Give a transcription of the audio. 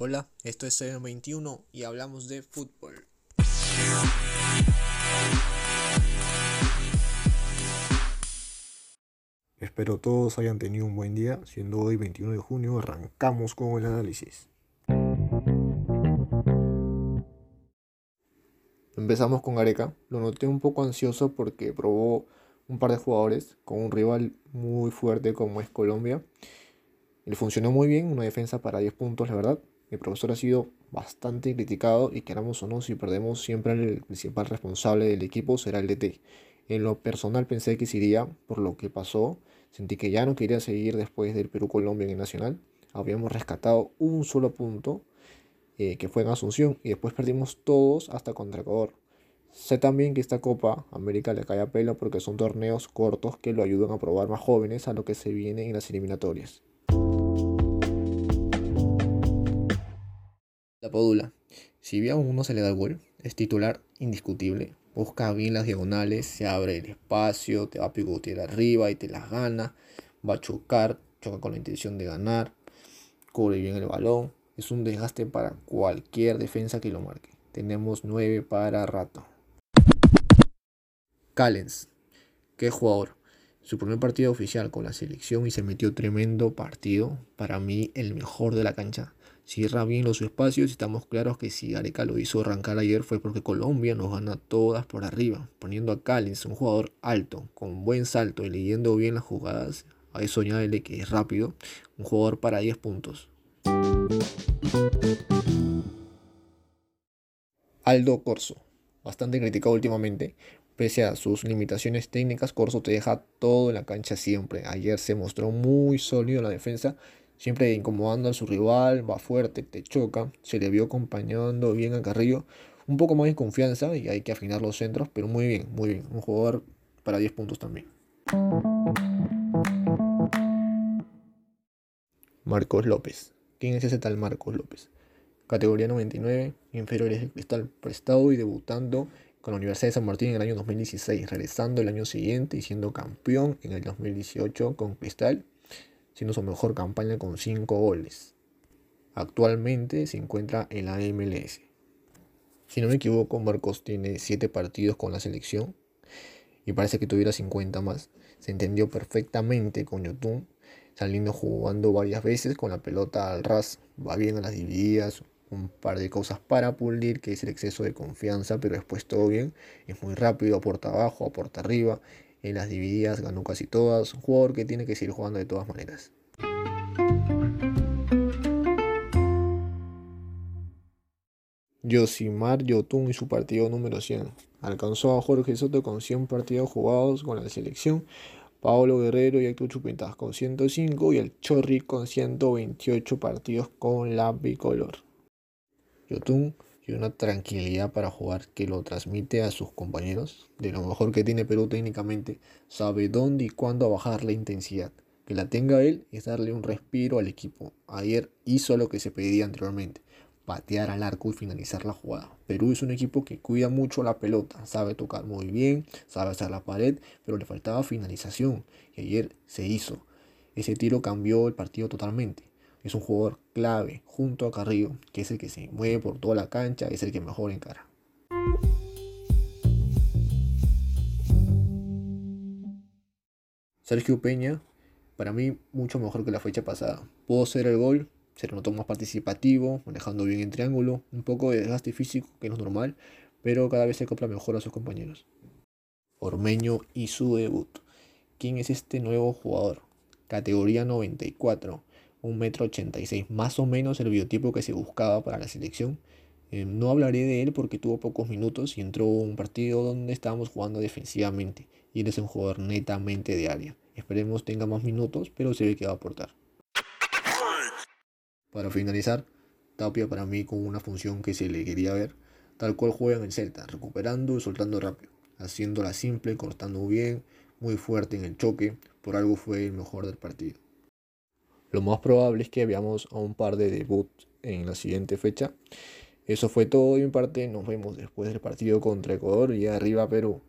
Hola, esto es 21 y hablamos de fútbol. Espero todos hayan tenido un buen día. Siendo hoy 21 de junio, arrancamos con el análisis. Empezamos con Gareca. Lo noté un poco ansioso porque probó un par de jugadores con un rival muy fuerte como es Colombia. Le funcionó muy bien, una defensa para 10 puntos, la verdad. El profesor ha sido bastante criticado y queramos o no, si perdemos siempre el principal responsable del equipo será el DT. En lo personal pensé que se iría por lo que pasó Sentí que ya no quería seguir después del Perú-Colombia en el Nacional. Habíamos rescatado un solo punto, eh, que fue en Asunción, y después perdimos todos hasta contra Ecuador. Sé también que esta Copa América le cae a pelo porque son torneos cortos que lo ayudan a probar más jóvenes a lo que se viene en las eliminatorias. La Podula. Si bien a uno se le da el gol, es titular indiscutible busca bien las diagonales, se abre el espacio, te va a pivotear arriba y te las gana, va a chocar, choca con la intención de ganar, cubre bien el balón, es un desgaste para cualquier defensa que lo marque. Tenemos 9 para rato. Callens, qué jugador. Su primer partido oficial con la selección y se metió tremendo partido. Para mí, el mejor de la cancha cierra bien los espacios y estamos claros que si Areca lo hizo arrancar ayer fue porque Colombia nos gana todas por arriba, poniendo a Callens, un jugador alto, con buen salto y leyendo bien las jugadas, a eso que es rápido, un jugador para 10 puntos. Aldo Corso, bastante criticado últimamente, pese a sus limitaciones técnicas, Corso te deja todo en la cancha siempre. Ayer se mostró muy sólido en la defensa siempre incomodando a su rival, va fuerte, te choca, se le vio acompañando bien a Carrillo, un poco más de confianza y hay que afinar los centros, pero muy bien, muy bien, un jugador para 10 puntos también. Marcos López. ¿Quién es ese tal Marcos López? Categoría 99, inferiores de cristal prestado y debutando con la Universidad de San Martín en el año 2016, regresando el año siguiente y siendo campeón en el 2018 con Cristal siendo su mejor campaña con 5 goles. Actualmente se encuentra en la MLS. Si no me equivoco, Marcos tiene 7 partidos con la selección y parece que tuviera 50 más. Se entendió perfectamente con Yotun, saliendo jugando varias veces con la pelota al ras, va bien a las divididas, un par de cosas para pulir, que es el exceso de confianza, pero después todo bien, es muy rápido, aporta abajo, aporta arriba, en las divididas ganó casi todas. Un jugador que tiene que seguir jugando de todas maneras. Yosimar Yotun y su partido número 100. Alcanzó a Jorge Soto con 100 partidos jugados con la selección, Paolo Guerrero y Héctor Chupintas con 105 y el Chorri con 128 partidos con la bicolor. Yotun y una tranquilidad para jugar que lo transmite a sus compañeros. De lo mejor que tiene Perú técnicamente, sabe dónde y cuándo bajar la intensidad. Que la tenga él es darle un respiro al equipo. Ayer hizo lo que se pedía anteriormente, patear al arco y finalizar la jugada. Perú es un equipo que cuida mucho la pelota, sabe tocar muy bien, sabe hacer la pared, pero le faltaba finalización y ayer se hizo. Ese tiro cambió el partido totalmente. Es un jugador clave junto a Carrillo, que es el que se mueve por toda la cancha, es el que mejor encara. Sergio Peña, para mí mucho mejor que la fecha pasada. Pudo ser el gol, se lo notó más participativo, manejando bien el triángulo, un poco de desgaste físico que no es normal, pero cada vez se acopla mejor a sus compañeros. Ormeño y su debut. ¿Quién es este nuevo jugador? Categoría 94 un metro ochenta y seis, más o menos el biotipo que se buscaba para la selección. Eh, no hablaré de él porque tuvo pocos minutos y entró un partido donde estábamos jugando defensivamente y él es un jugador netamente de área. Esperemos tenga más minutos, pero se ve que va a aportar. Para finalizar, Tapia para mí con una función que se le quería ver, tal cual juega en el Celta, recuperando y soltando rápido, haciéndola simple, cortando bien, muy fuerte en el choque, por algo fue el mejor del partido. Lo más probable es que veamos a un par de debuts en la siguiente fecha. Eso fue todo y en parte nos vemos después del partido contra Ecuador y arriba Perú.